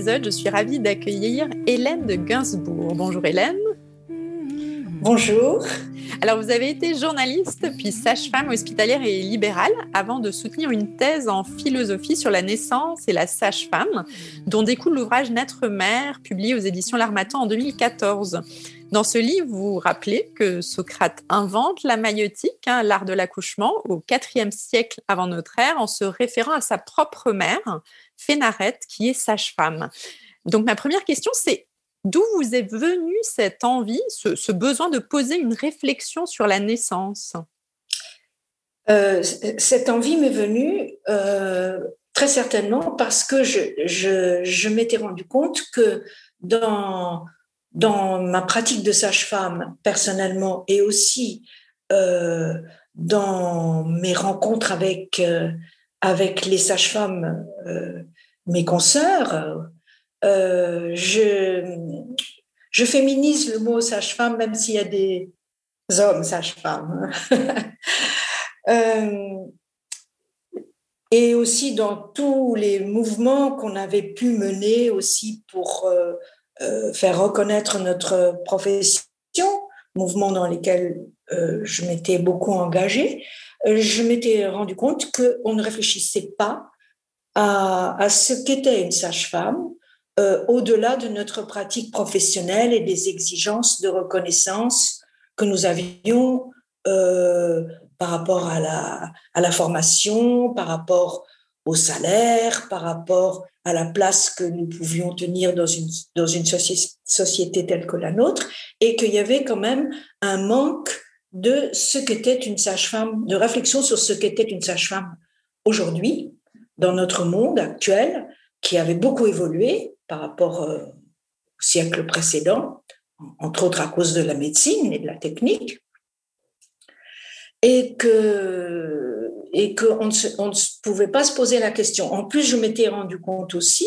Épisode, je suis ravie d'accueillir Hélène de Gainsbourg. Bonjour Hélène. Bonjour. Alors, vous avez été journaliste, puis sage-femme hospitalière et libérale, avant de soutenir une thèse en philosophie sur la naissance et la sage-femme, dont découle l'ouvrage Naître mère, publié aux éditions L'Armatan en 2014. Dans ce livre, vous rappelez que Socrate invente la maïotique, hein, l'art de l'accouchement, au IVe siècle avant notre ère, en se référant à sa propre mère, Fénarette, qui est sage-femme. Donc ma première question, c'est d'où vous est venue cette envie, ce, besoin de poser une réflexion sur la naissance? Euh, Cette envie m'est venue euh, très certainement parce que je, m'étais rendu compte que dans, dans ma pratique de sage-femme personnellement et aussi euh, dans mes rencontres avec avec les sages-femmes, euh, mes consoeurs, euh, je, féminise le mot sage-femme, même s'il y a des hommes sages-femmes. euh, et aussi dans tous les mouvements qu'on avait pu mener aussi pour faire reconnaître notre profession, mouvements dans lesquels je m'étais beaucoup engagée. Euh, je m'étais rendu compte qu'on ne réfléchissait pas à, ce qu'était une sage-femme euh, au-delà de notre pratique professionnelle et des exigences de reconnaissance que nous avions euh, par rapport à la, formation, par rapport au salaire, par rapport à la place que nous pouvions tenir dans une société telle que la nôtre, et qu'il y avait quand même un manque de ce qu'était une sage-femme, de réflexion sur ce qu'était une sage-femme aujourd'hui, dans notre monde actuel, qui avait beaucoup évolué par rapport euh, au siècle précédent, entre autres à cause de la médecine et de la technique, et que et qu'on ne, ne pouvait pas se poser la question. En plus, je m'étais rendu compte aussi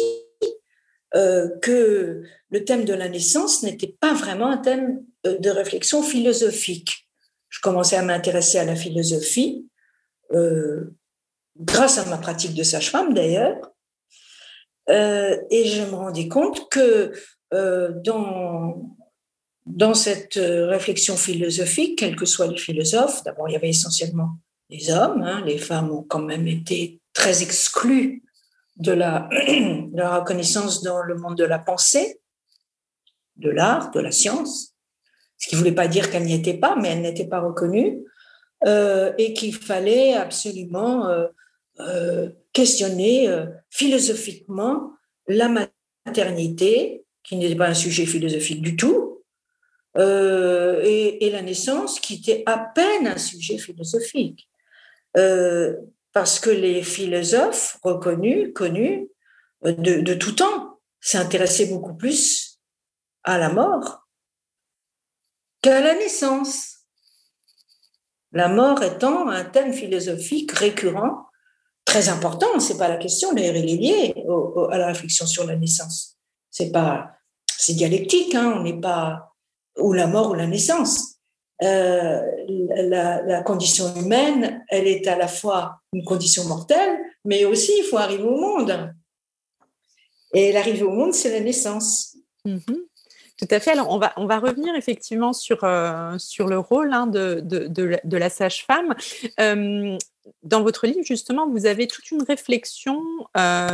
euh, que le thème de la naissance n'était pas vraiment un thème euh, de réflexion philosophique je commençais à m'intéresser à la philosophie, euh, grâce à ma pratique de sage-femme d'ailleurs, euh, et je me rendais compte que euh, dans, dans cette réflexion philosophique, quels que soient les philosophes, d'abord il y avait essentiellement les hommes, hein, les femmes ont quand même été très exclues de la, de la reconnaissance dans le monde de la pensée, de l'art, de la science ce qui ne voulait pas dire qu'elle n'y était pas, mais elle n'était pas reconnue, euh, et qu'il fallait absolument euh, euh, questionner philosophiquement la maternité, qui n'était pas un sujet philosophique du tout, et, la naissance, qui était à peine un sujet philosophique. parce que les philosophes reconnus, connus, de, de tout temps, s'intéressaient beaucoup plus à la mort qu'à la naissance. La mort étant un thème philosophique récurrent, très important, c'est pas la question, d'ailleurs il est lié à la réflexion sur la naissance. C'est pas, c'est dialectique, hein, on n'est pas ou la mort ou la naissance. Euh, la, condition humaine, elle est à la fois une condition mortelle, mais aussi il faut arriver au monde. Et l'arrivée au monde, c'est la naissance. Mm-hmm. Tout à fait. Alors, on va, revenir effectivement sur, euh, le rôle hein, de, la sage-femme. Euh, dans votre livre, justement, vous avez toute une réflexion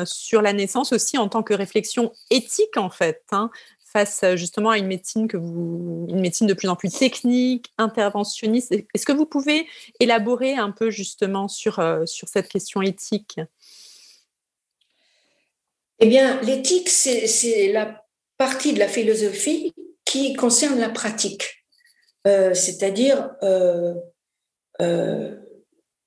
sur la naissance aussi en tant que réflexion éthique, en fait, hein, face justement à une médecine que vous, une médecine de plus en plus technique, interventionniste. Est-ce que vous pouvez élaborer un peu justement sur, sur cette question éthique? Eh bien, l'éthique, c'est la partie de la philosophie qui concerne la pratique, euh, c'est-à-dire euh, euh,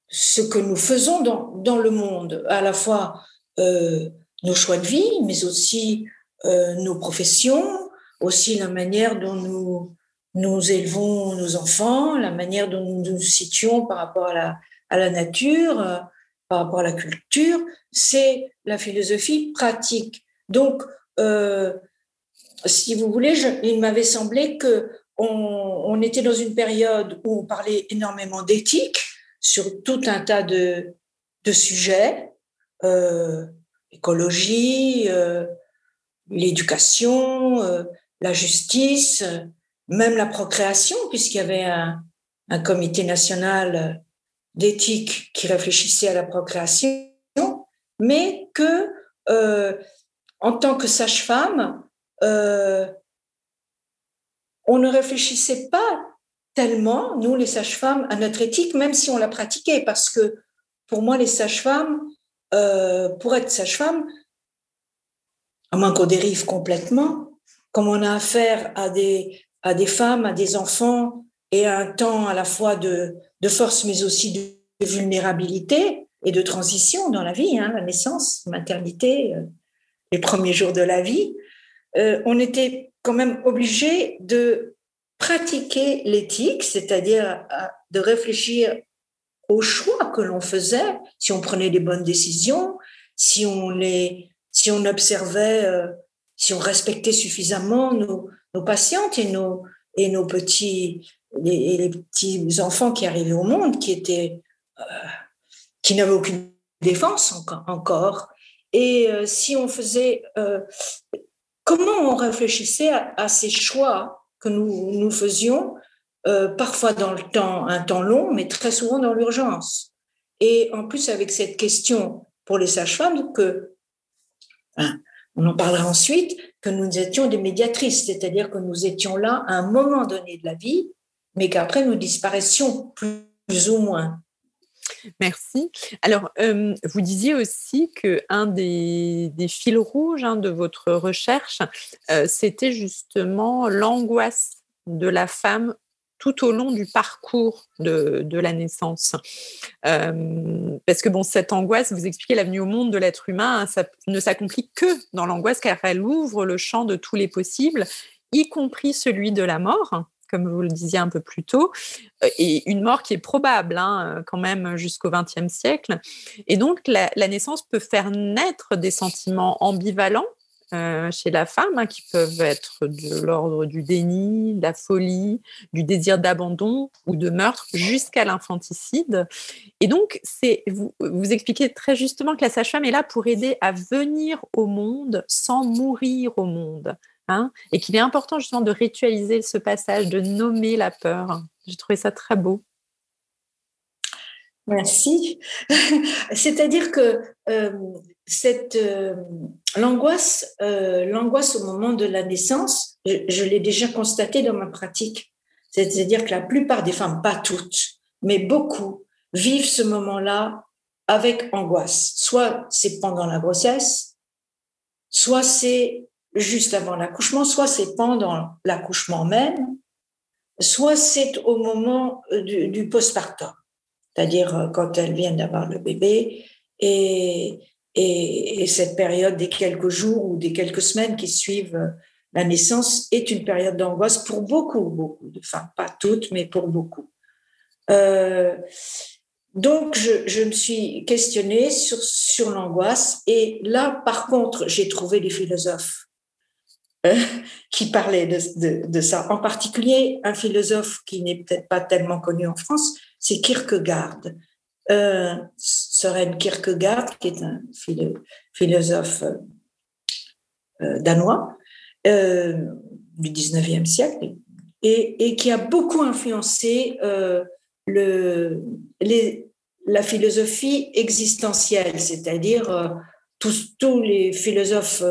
ce que nous faisons dans, dans, le monde, à la fois nos choix de vie, mais aussi nos professions, aussi la manière dont nous, nous élevons nos enfants, la manière dont nous nous situons par rapport à la, à la nature, par rapport à la culture, c'est la philosophie pratique. Donc, si vous voulez, il m'avait semblé que on, était dans une période où on parlait énormément d'éthique sur tout un tas de, de sujets, euh, écologie, euh, l'éducation, euh, la justice, même la procréation, puisqu'il y avait un, un comité national d'éthique qui réfléchissait à la procréation, mais que en tant que sage-femme, euh, on ne réfléchissait pas tellement, nous les sages-femmes, à notre éthique, même si on la pratiquait, parce que pour moi, les sages-femmes, euh, pour être sage-femme, à moins qu'on dérive complètement, comme on a affaire à des, à des femmes, à des enfants, et à un temps à la fois de, de force, mais aussi de vulnérabilité et de transition dans la vie, hein, la naissance, maternité, euh, les premiers jours de la vie, euh, on était quand même obligé de pratiquer l'éthique, c'est-à-dire euh, de réfléchir aux choix que l'on faisait, si on prenait des bonnes décisions, si on les, si on observait, euh, si on respectait suffisamment nos, patientes et nos, et nos petits, les, petits enfants qui arrivaient au monde, qui étaient, qui n'avaient aucune défense encore, encore. Et si on faisait comment on réfléchissait à, ces choix que nous, faisions, euh, parfois dans le temps, un temps long, mais très souvent dans l'urgence. Et en plus, avec cette question pour les sages-femmes, que, hein, on en parlera ensuite, que nous étions des médiatrices, c'est-à-dire que nous étions là à un moment donné de la vie, mais qu'après nous disparaissions plus ou moins. Merci. Alors, vous disiez aussi qu'un des, des fils rouges hein, de votre recherche, euh, c'était justement l'angoisse de la femme tout au long du parcours de, la naissance. Parce que bon, cette angoisse, vous expliquez l'avenue au monde de l'être humain, hein, ça ne s'accomplit que dans l'angoisse car elle ouvre le champ de tous les possibles, y compris celui de la mort comme vous le disiez un peu plus tôt, euh, et une mort qui est probable hein, euh, quand même jusqu'au XXe siècle. Et donc la, naissance peut faire naître des sentiments ambivalents euh, chez la femme, hein, qui peuvent être de l'ordre du déni, de la folie, du désir d'abandon ou de meurtre, jusqu'à l'infanticide. Et donc, c'est vous, vous expliquez très justement que la sage-femme est là pour aider à venir au monde sans mourir au monde. Hein, et qu'il est important justement de ritualiser ce passage, de nommer la peur. J'ai trouvé ça très beau. Merci. C'est-à-dire que euh, cette euh, l'angoisse, euh, l'angoisse au moment de la naissance, je, l'ai déjà constaté dans ma pratique. C'est-à-dire que la plupart des femmes, pas toutes, mais beaucoup, vivent ce moment-là avec angoisse. Soit c'est pendant la grossesse, soit c'est juste avant l'accouchement, soit c'est pendant l'accouchement même, soit c'est au moment euh, du, postpartum, c'est-à-dire euh, quand elles viennent d'avoir le bébé et, et, cette période des quelques jours ou des quelques semaines qui suivent euh, la naissance est une période d'angoisse pour beaucoup, beaucoup de femmes, pas toutes, mais pour beaucoup. donc, je, me suis questionnée sur l'angoisse. Et là, par contre, j'ai trouvé des philosophes qui parlait de, ça. En particulier, un philosophe qui n'est peut-être pas tellement connu en France, c'est Kierkegaard. Euh, Søren Kierkegaard, qui est un philosophe euh, danois euh, du 19e siècle et, qui a beaucoup influencé euh, la philosophie existentielle, c'est-à-dire tous, les philosophes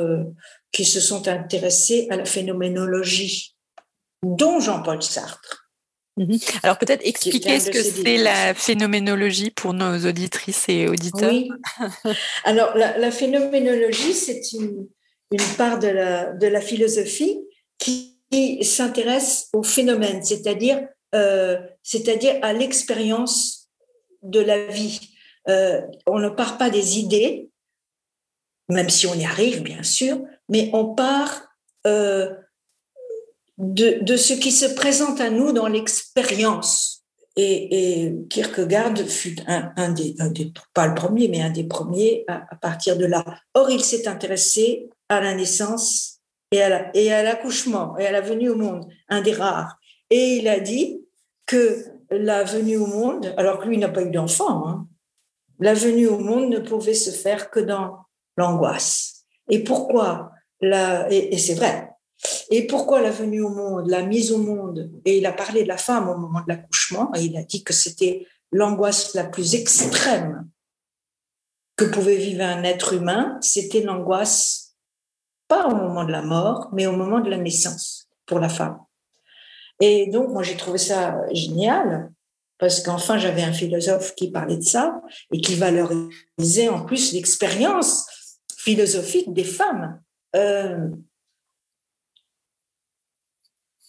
qui se sont intéressés à la phénoménologie, dont Jean-Paul Sartre. Mhm. Alors peut-être expliquer ce que c'est la phénoménologie pour nos auditrices et auditeurs. Oui. Alors la, phénoménologie, c'est une, une, part de la, de la philosophie qui, s'intéresse au phénomène, c'est-à-dire euh, c'est-à-dire à l'expérience de la vie. Euh, on ne part pas des idées, même si on y arrive bien sûr, mais on part euh, de, ce qui se présente à nous dans l'expérience. Et, Kierkegaard fut un, des, pas le premier, mais un des premiers à, partir de là. Or, il s'est intéressé à la naissance et à l'accouchement et à la venue au monde, un des rares. Et il a dit que la venue au monde, alors que lui n'a pas eu d'enfant, hein, la venue au monde ne pouvait se faire que dans l'angoisse. Et pourquoi la, et c'est vrai, et pourquoi la venue au monde, la mise au monde? Et il a parlé de la femme au moment de l'accouchement, et il a dit que c'était l'angoisse la plus extrême que pouvait vivre un être humain, c'était l'angoisse, pas au moment de la mort, mais au moment de la naissance pour la femme. Et donc, moi, j'ai trouvé ça génial, parce qu'enfin, j'avais un philosophe qui parlait de ça et qui valorisait en plus l'expérience philosophique des femmes. Euh,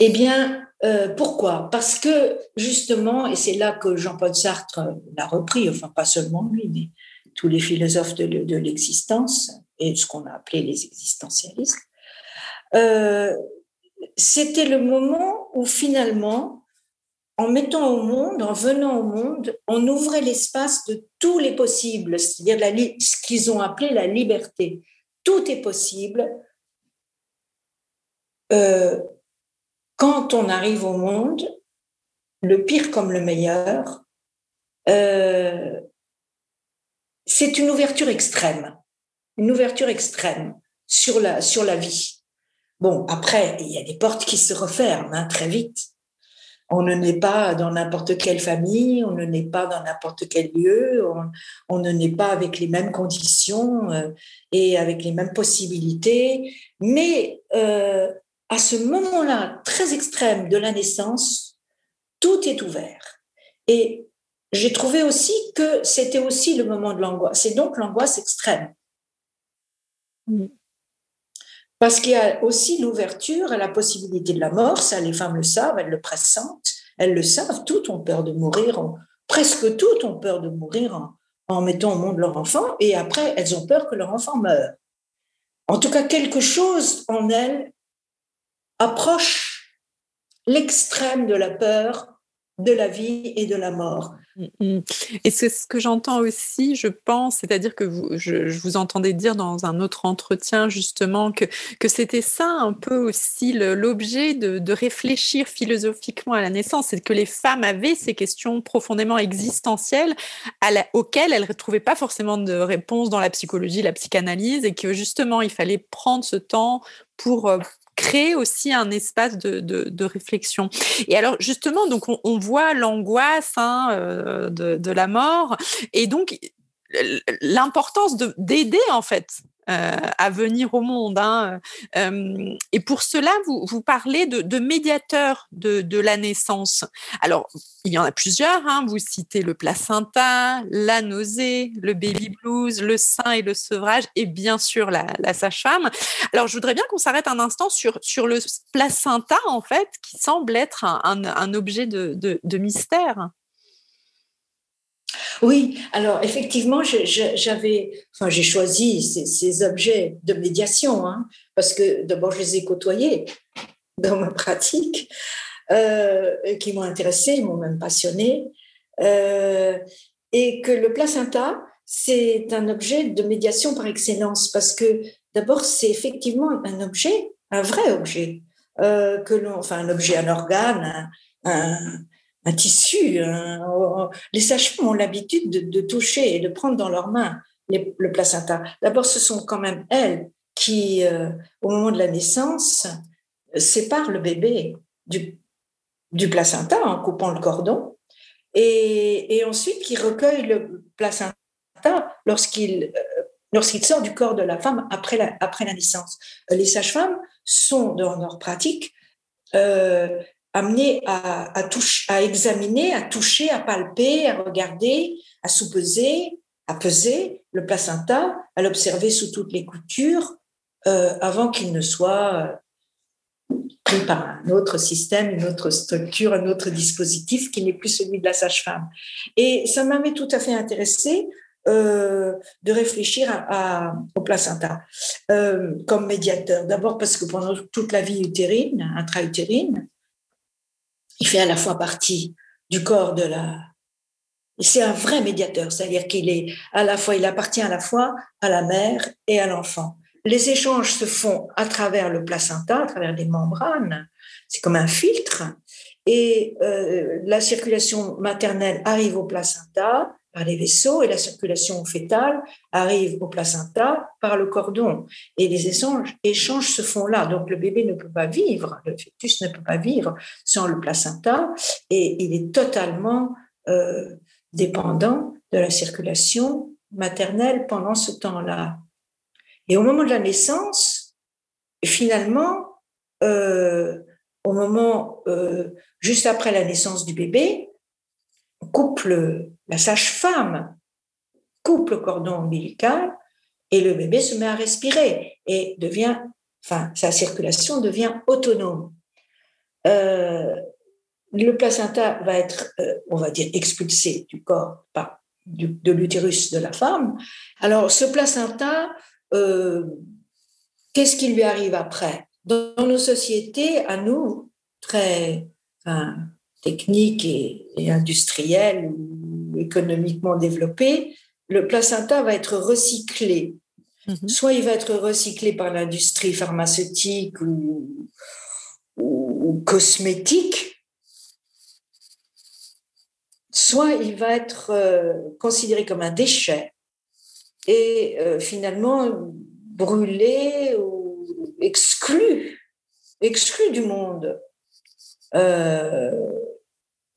eh bien, euh, pourquoi? Parce que justement, et c'est là que Jean-Paul Sartre l'a repris, enfin pas seulement lui, mais tous les philosophes de, l'existence et ce qu'on a appelé les existentialistes, euh, c'était le moment où finalement, en mettant au monde, en venant au monde, on ouvrait l'espace de tous les possibles, c'est-à-dire ce qu'ils ont appelé la liberté. Tout est possible. Euh, quand on arrive au monde, le pire comme le meilleur, euh, c'est une ouverture extrême, une ouverture extrême sur la, vie. Bon, après, il y a des portes qui se referment hein, très vite. On ne naît pas dans n'importe quelle famille, on ne naît pas dans n'importe quel lieu, on, ne naît pas avec les mêmes conditions euh, et avec les mêmes possibilités. Mais euh, à ce moment-là très extrême de la naissance, tout est ouvert. Et j'ai trouvé aussi que c'était aussi le moment de l'angoisse. C'est donc l'angoisse extrême. Mm. Parce qu'il y a aussi l'ouverture à la possibilité de la mort. Ça, les femmes le savent, elles le pressentent, elles le savent. Toutes ont peur de mourir, presque toutes ont peur de mourir en, en mettant au monde leur enfant. Et après, elles ont peur que leur enfant meure. En tout cas, quelque chose en elles approche l'extrême de la peur de la vie et de la mort. Mm, mm. Et c'est ce que j'entends aussi, je pense, c'est-à-dire que vous, je, vous entendais dire dans un autre entretien justement que, que c'était ça un peu aussi l'objet de, réfléchir philosophiquement à la naissance, c'est que les femmes avaient ces questions profondément existentielles auxquelles elles ne trouvaient pas forcément de réponse dans la psychologie, la psychanalyse, et que justement il fallait prendre ce temps pour, euh, créer aussi un espace de, de, réflexion. Et alors justement, donc on, voit l'angoisse hein, euh, de, de, la mort et donc l'importance d'aider en fait à venir au monde. Hein. Euh, et pour cela, vous, vous parlez de, médiateurs de, la naissance. Alors, il y en a plusieurs. Hein. Vous citez le placenta, la nausée, le baby blues, le sein et le sevrage, et bien sûr la, la sage-femme. Alors, je voudrais bien qu'on s'arrête un instant sur, sur le placenta, en fait, qui semble être un, un, un objet de, de mystère. Oui, alors effectivement, j'avais, enfin, j'ai choisi ces, objets de médiation, hein, parce que d'abord, je les ai côtoyés dans ma pratique, euh, qui m'ont intéressé, m'ont même passionné, euh, et que le placenta, c'est un objet de médiation par excellence, parce que d'abord, c'est effectivement un objet, un vrai objet, euh, que l'on, enfin, un objet, un organe, un un tissu. les sages-femmes ont l'habitude de, toucher et de prendre dans leurs mains le placenta. D'abord, ce sont quand même elles qui, euh, au moment de la naissance, séparent le bébé du, placenta en coupant le cordon. et, ensuite qui recueille le placenta lorsqu'il euh, lorsqu'il sort du corps de la femme après la, naissance. Les sages-femmes sont, dans leur pratique, euh, amenées à, examiner, à toucher, à palper, à regarder, à sous-peser, à peser le placenta, à l'observer sous toutes les coutures, euh, avant qu'il ne soit pris par un autre système, une autre structure, un autre dispositif qui n'est plus celui de la sage-femme. Et ça m'avait tout à fait intéressé euh, de réfléchir au placenta euh, comme médiateur. D'abord parce que pendant toute la vie utérine, intra-utérine, il fait à la fois partie du corps de la... C'est un vrai médiateur, c'est-à-dire qu'il est à la fois, il appartient à la fois à la mère et à l'enfant. Les échanges se font à travers le placenta, à travers des membranes. C'est comme un filtre. Et euh, la circulation maternelle arrive au placenta, par les vaisseaux et la circulation fétale arrive au placenta par le cordon. Et les échanges, échanges se font là. Donc le bébé ne peut pas vivre, le fœtus ne peut pas vivre sans le placenta et il est totalement euh, dépendant de la circulation maternelle pendant ce temps-là. Et au moment de la naissance, finalement, euh, au moment euh, juste après la naissance du bébé, couple, la sage-femme coupe le cordon ombilical et le bébé se met à respirer et devient, enfin, sa circulation devient autonome. Euh, le placenta va être, euh, on va dire, expulsé du corps par, de l'utérus de la femme. Alors, ce placenta, euh, qu'est-ce qui lui arrive après? Dans nos sociétés, à nous, très, technique et, et industrielle ou économiquement développée, le placenta va être recyclé. Mhm. Soit il va être recyclé par l'industrie pharmaceutique ou, ou, cosmétique, soit il va être euh, considéré comme un déchet et euh, finalement brûlé ou exclu, exclu du monde. Euh,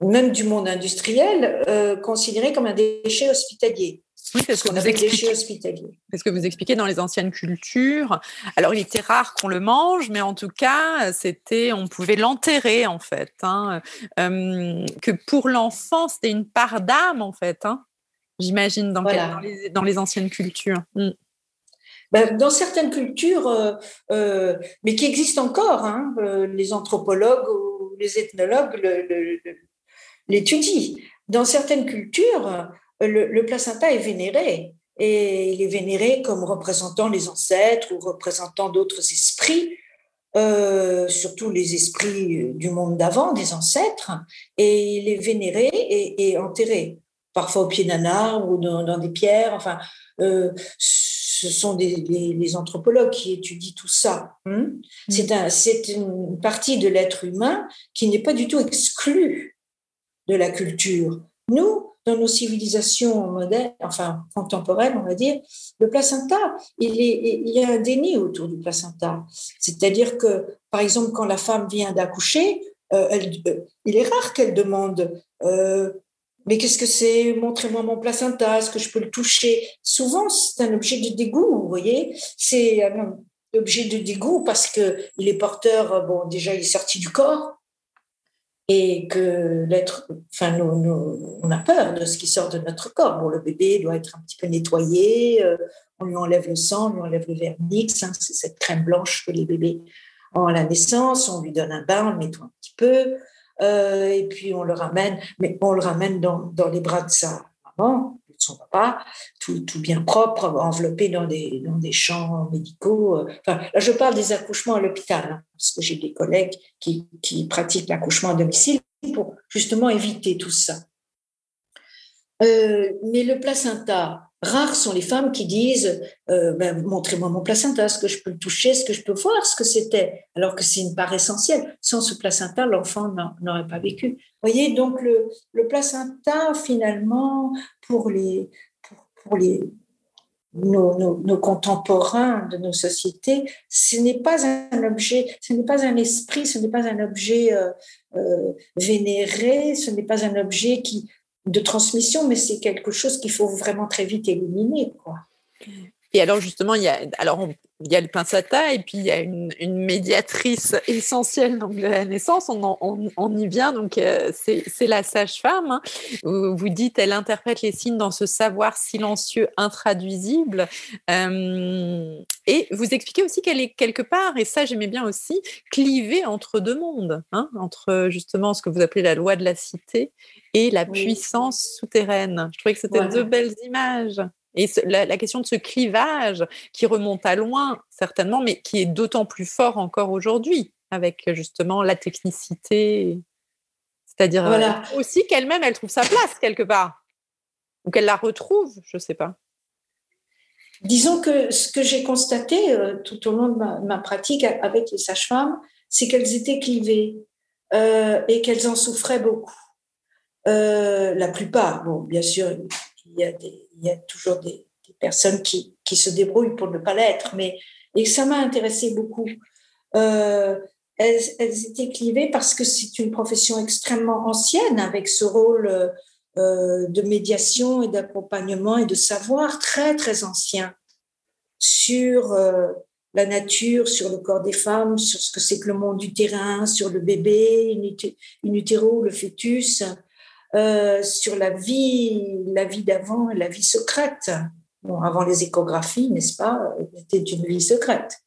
même du monde industriel, euh, considéré comme un déchet hospitalier. Oui, c'est ce qu'on appelle déchet hospitalier. C'est ce que vous expliquez dans les anciennes cultures. Alors, il était rare qu'on le mange, mais en tout cas, c'était, on pouvait l'enterrer en fait. Hein. Euh, que pour l'enfant, c'était une part d'âme en fait. Hein. J'imagine dans, dans, les, anciennes cultures. Mm. Ben, dans certaines cultures, euh, euh, mais qui existent encore, hein, les anthropologues ou les ethnologues le, l'étudie. Dans certaines cultures, le, placenta est vénéré et il est vénéré comme représentant les ancêtres ou représentant d'autres esprits, euh, surtout les esprits du monde d'avant, des ancêtres, et il est vénéré et, enterré, parfois au pied d'un arbre ou dans, des pierres. Enfin, euh, ce sont des, les, anthropologues qui étudient tout ça. Hein. Mm. C'est une partie de l'être humain qui n'est pas du tout exclue de la culture. Nous, dans nos civilisations modernes, enfin contemporaines, on va dire, le placenta, il, y a un déni autour du placenta. C'est-à-dire que, par exemple, quand la femme vient d'accoucher, euh, euh, il est rare qu'elle demande euh, mais qu'est-ce que c'est? Montrez-moi mon placenta, est-ce que je peux le toucher? Souvent, c'est un objet de dégoût, vous voyez. C'est un objet de dégoût parce que il est porteur, bon, déjà, il est sorti du corps, et que l'être, enfin, nous, on a peur de ce qui sort de notre corps. Bon, le bébé doit être un petit peu nettoyé, euh, on lui enlève le sang, on lui enlève le vernix, hein, c'est cette crème blanche que les bébés ont à la naissance, on lui donne un bain, on le nettoie un petit peu, euh, et puis on le ramène, mais on le ramène dans, dans les bras de sa maman, son papa, tout, bien propre, enveloppé dans des, dans des champs médicaux. Euh, enfin, là, je parle des accouchements à l'hôpital, hein, parce que j'ai des collègues qui, qui pratiquent l'accouchement à domicile pour justement éviter tout ça. Euh, mais le placenta, rares sont les femmes qui disent euh, ben, montrez-moi mon placenta, est-ce que je peux le toucher, est-ce que je peux voir ce que c'était, alors que c'est une part essentielle. Sans ce placenta, l'enfant n'aurait pas vécu. Vous voyez, donc le, placenta, finalement, pour les, pour, les nos, contemporains de nos sociétés, ce n'est pas un objet, ce n'est pas un esprit, ce n'est pas un objet euh, vénéré, ce n'est pas un objet qui de transmission, mais c'est quelque chose qu'il faut vraiment très vite éliminer. Quoi. Et alors justement, il y a, alors il y a le placenta et puis il y a une, médiatrice essentielle donc, de la naissance. On, y vient, donc euh, c'est la sage-femme. Hein. Vous, dites, elle interprète les signes dans ce savoir silencieux intraduisible. Euh, et vous expliquez aussi qu'elle est quelque part, et ça j'aimais bien aussi, clivée entre deux mondes, hein, entre justement ce que vous appelez la loi de la cité et la puissance souterraine. Je trouvais que c'était deux belles images. Et la, question de ce clivage qui remonte à loin, certainement, mais qui est d'autant plus fort encore aujourd'hui, avec justement la technicité. C'est-à-dire euh, aussi qu'elle-même, elle trouve sa place quelque part. Ou qu'elle la retrouve, je ne sais pas. Disons que ce que j'ai constaté euh, tout au long de ma, pratique avec les sages-femmes, c'est qu'elles étaient clivées euh, et qu'elles en souffraient beaucoup. la plupart, bon, bien sûr, il y a toujours des, personnes qui, se débrouillent pour ne pas l'être, mais et ça m'a intéressé beaucoup. Euh, elles, étaient clivées parce que c'est une profession extrêmement ancienne avec ce rôle euh, de médiation et d'accompagnement et de savoir très très ancien sur euh, la nature, sur le corps des femmes, sur ce que c'est que le monde du terrain, sur le bébé, in utero, le fœtus, euh, sur la vie, la vie d'avant la vie secrète. Avant les échographies, n'est-ce pas C'était une vie secrète.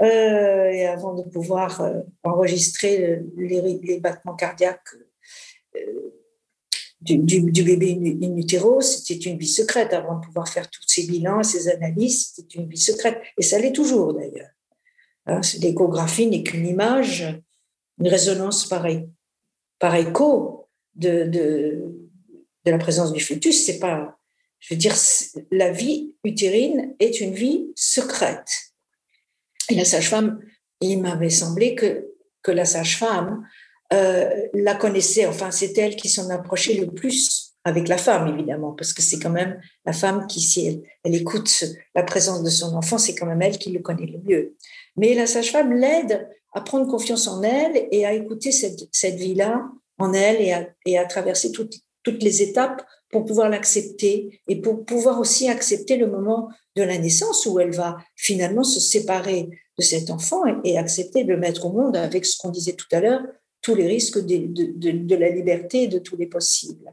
Euh, et avant de pouvoir euh, enregistrer les, battements cardiaques du, bébé in utero, c'était une vie secrète. Avant de pouvoir faire tous ces bilans, ces analyses, c'était une vie secrète. Et ça l'est toujours d'ailleurs. Hein, l'échographie n'est qu'une image, une résonance par écho, de, de, la présence du fœtus. C'est pas, je veux dire, la vie utérine est une vie secrète. Et la sage-femme, il m'avait semblé que, que la sage-femme euh, la connaissait, enfin, c'est elle qui s'en approchait le plus avec la femme, évidemment, parce que c'est quand même la femme qui, si elle, elle, écoute la présence de son enfant, c'est quand même elle qui le connaît le mieux. Mais la sage-femme l'aide à prendre confiance en elle et à écouter cette, cette vie-là en elle et à, traverser toutes, les étapes pour pouvoir l'accepter et pour pouvoir aussi accepter le moment de la naissance où elle va finalement se séparer de cet enfant et, accepter de le mettre au monde avec ce qu'on disait tout à l'heure, tous les risques de, la liberté et de tous les possibles.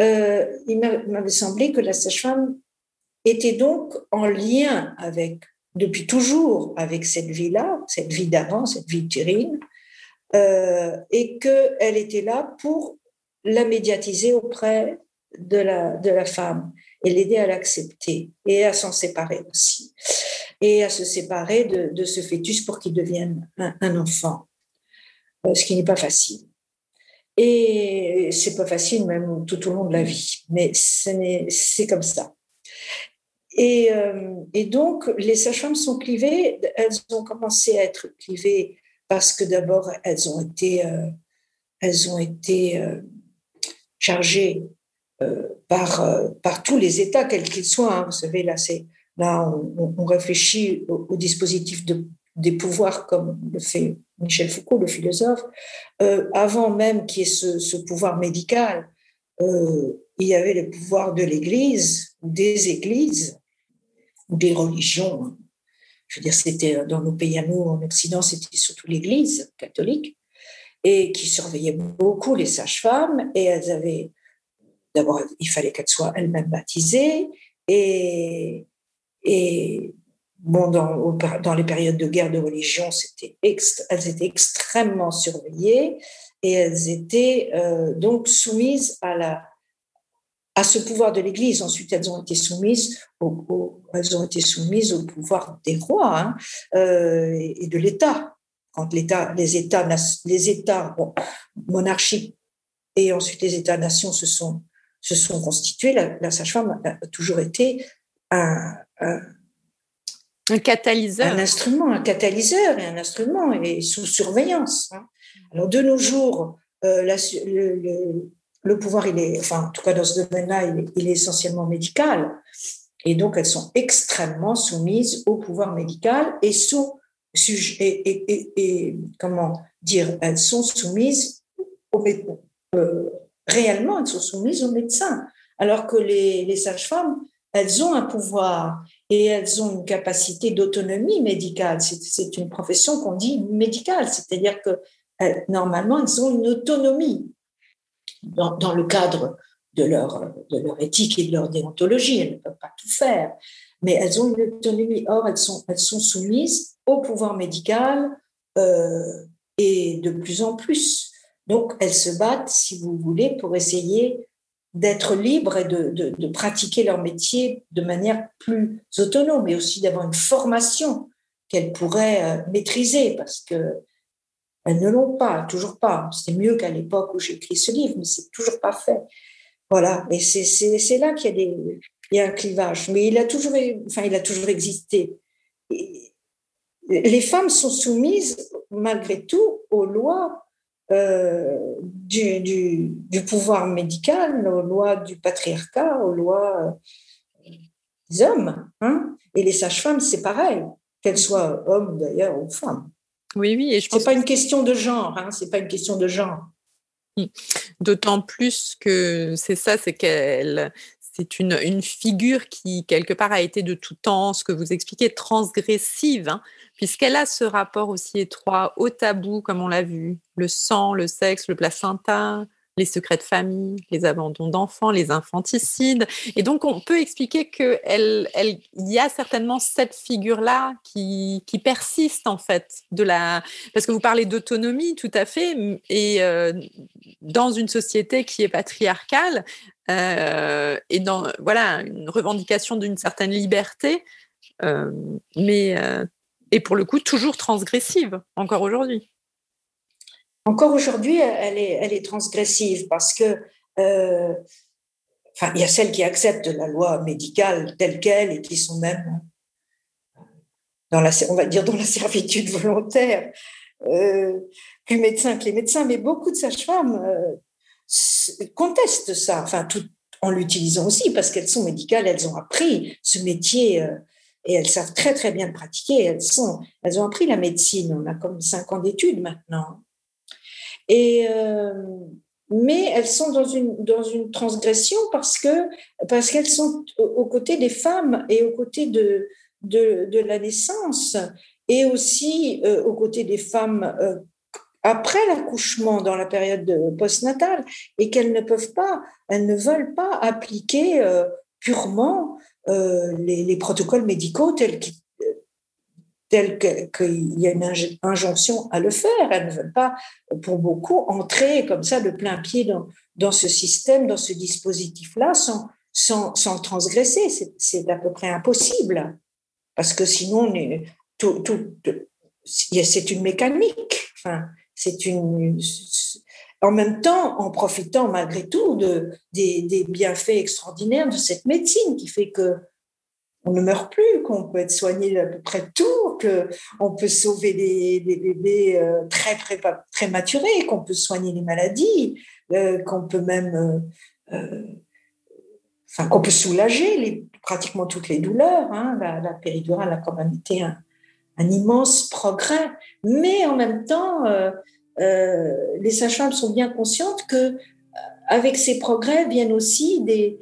Euh, il m'avait semblé que la sage-femme était donc en lien avec, depuis toujours, avec cette vie-là, cette vie d'avant, cette vie utérine, euh, et qu'elle était là pour la médiatiser auprès de la, de la femme et l'aider à l'accepter et à s'en séparer aussi et à se séparer de, de ce fœtus pour qu'il devienne un, enfant, euh, ce qui n'est pas facile. Et c'est pas facile même tout au long de la vie, mais c'est comme ça. Et, euh, et, donc, les sages-femmes sont clivées, elles ont commencé à être clivées parce que d'abord, elles ont été, euh, elles ont été euh, chargées euh, par, par tous les États, quels qu'ils soient. Hein. Vous savez, là, là on, réfléchit au, dispositif de, des pouvoirs comme le fait Michel Foucault, le philosophe. avant même qu'il y ait ce, ce pouvoir médical, il y avait le pouvoir de l'Église, des églises, ou des religions je veux dire, c'était euh, dans nos pays à nous, en Occident, c'était surtout l'Église catholique, et qui surveillait beaucoup les sages-femmes, et elles avaient, d'abord, il fallait qu'elles soient elles-mêmes baptisées, et, et bon, dans, dans les périodes de guerre de religion, c'était elles étaient extrêmement surveillées, et elles étaient euh, donc soumises à la à ce pouvoir de l'Église. Ensuite, elles ont été soumises au, elles ont été soumises au pouvoir des rois hein, euh, et de l'État. Quand l'État, les États, les États bon, monarchiques et ensuite les États-nations se sont se sont constitués, la, sage-femme a toujours été un, un, un, catalyseur, un instrument, un catalyseur et un instrument et sous surveillance. Hein. Alors de nos jours, euh, la, le, le le pouvoir, il est, enfin, en tout cas dans ce domaine-là, il, est essentiellement médical. Et donc, elles sont extrêmement soumises au pouvoir médical et sous et, et, comment dire, elles sont soumises au, euh, réellement, elles sont soumises aux médecins. Alors que les, les sages-femmes, elles ont un pouvoir et elles ont une capacité d'autonomie médicale. C'est une profession qu'on dit médicale, c'est-à-dire que normalement, elles ont une autonomie dans, le cadre de leur, de leur éthique et de leur déontologie. Elles ne peuvent pas tout faire, mais elles ont une autonomie. Or, elles sont, elles sont soumises au pouvoir médical euh, et de plus en plus. Donc, elles se battent, si vous voulez, pour essayer d'être libres et de, de, de, pratiquer leur métier de manière plus autonome, mais aussi d'avoir une formation qu'elles pourraient euh, maîtriser parce que elles ne l'ont pas, toujours pas. C'est mieux qu'à l'époque où j'ai écrit ce livre, mais c'est toujours pas fait. Voilà. Et c'est là qu'il y a des, il y a un clivage. Mais il a toujours, enfin, il a toujours existé. les femmes sont soumises, malgré tout, aux lois euh, du, du, du, pouvoir médical, aux lois du patriarcat, aux lois euh, des hommes. Hein et les sages-femmes, c'est pareil, qu'elles soient hommes d'ailleurs ou femmes. Oui, oui. Et je pense. Pas une question de genre. Hein, c'est pas une question de genre. D'autant plus que c'est ça, c'est qu'elle, c'est une, une, figure qui, quelque part, a été de tout temps, ce que vous expliquez, transgressive, hein, puisqu'elle a ce rapport aussi étroit au tabou, comme on l'a vu, le sang, le sexe, le placenta, les secrets de famille, les abandons d'enfants, les infanticides. Et donc, on peut expliquer qu'il elle, y a certainement cette figure-là qui, persiste, en fait, de la... parce que vous parlez d'autonomie, tout à fait, et euh, dans une société qui est patriarcale, euh, et dans, voilà, une revendication d'une certaine liberté, euh, mais, et pour le coup, toujours transgressive, encore aujourd'hui. Encore aujourd'hui, elle est, transgressive parce que, euh, il y a celles qui acceptent la loi médicale telle qu'elle et qui sont même dans la, on va dire, dans la servitude volontaire, euh, plus médecins que les médecins, mais beaucoup de sages-femmes euh, contestent ça, enfin, tout en l'utilisant aussi parce qu'elles sont médicales, elles ont appris ce métier euh, et elles savent très très bien le pratiquer. Elles sont, elles ont appris la médecine. On a comme cinq ans d'études maintenant. Euh, mais elles sont dans une, dans une transgression parce que parce qu'elles sont aux côtés des femmes et aux côtés de, de, la naissance et aussi euh, aux côtés des femmes euh, après l'accouchement dans la période postnatale et qu'elles ne peuvent pas, elles ne veulent pas appliquer purement les, les, protocoles médicaux tels qu'ils tel qu'il y a une injonction à le faire. Elles ne veulent pas, pour beaucoup, entrer comme ça de plein pied dans, ce système, dans ce dispositif-là, sans, sans, transgresser. C'est à peu près impossible, parce que sinon, c'est une mécanique. Enfin, c'est une. En même temps, en profitant malgré tout de, des, des bienfaits extraordinaires de cette médecine qui fait que on ne meurt plus, qu'on peut être soigné à peu près tout, qu'on peut sauver des, bébés euh, très prématurés, qu'on peut soigner les maladies, euh, qu'on peut même, euh, enfin, qu'on peut soulager pratiquement toutes les douleurs. Hein. La, péridurale a quand même été un, immense progrès, mais en même temps, les sages-femmes sont bien conscientes que avec ces progrès viennent aussi des,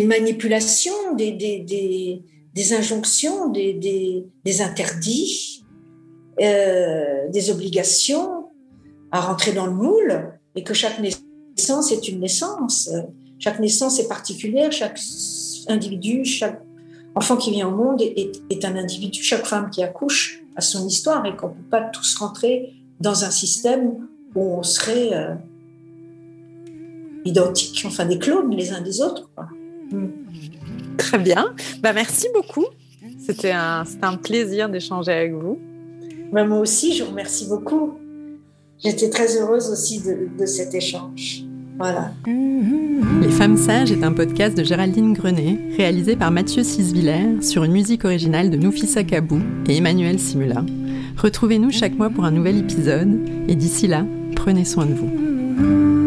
manipulations, des, des, injonctions, des, interdits, euh, des obligations à rentrer dans le moule et que chaque naissance est une naissance. Chaque naissance est particulière, chaque individu, chaque enfant qui vient au monde est, un individu, chaque femme qui accouche a son histoire et qu'on ne peut pas tous rentrer dans un système où on serait euh, identiques, enfin des clones les uns des autres. Quoi. Très bien. Bah, merci beaucoup. C'était un, un plaisir d'échanger avec vous. Bah, moi aussi, je vous remercie beaucoup. J'étais très heureuse aussi de, de, cet échange. Voilà. Les Femmes Sages est un podcast de Géraldine Grenet, réalisé par Mathieu Sisviller sur une musique originale de Noufissa Kabou et Emmanuel Simula. Retrouvez-nous chaque mois pour un nouvel épisode et d'ici là, prenez soin de vous.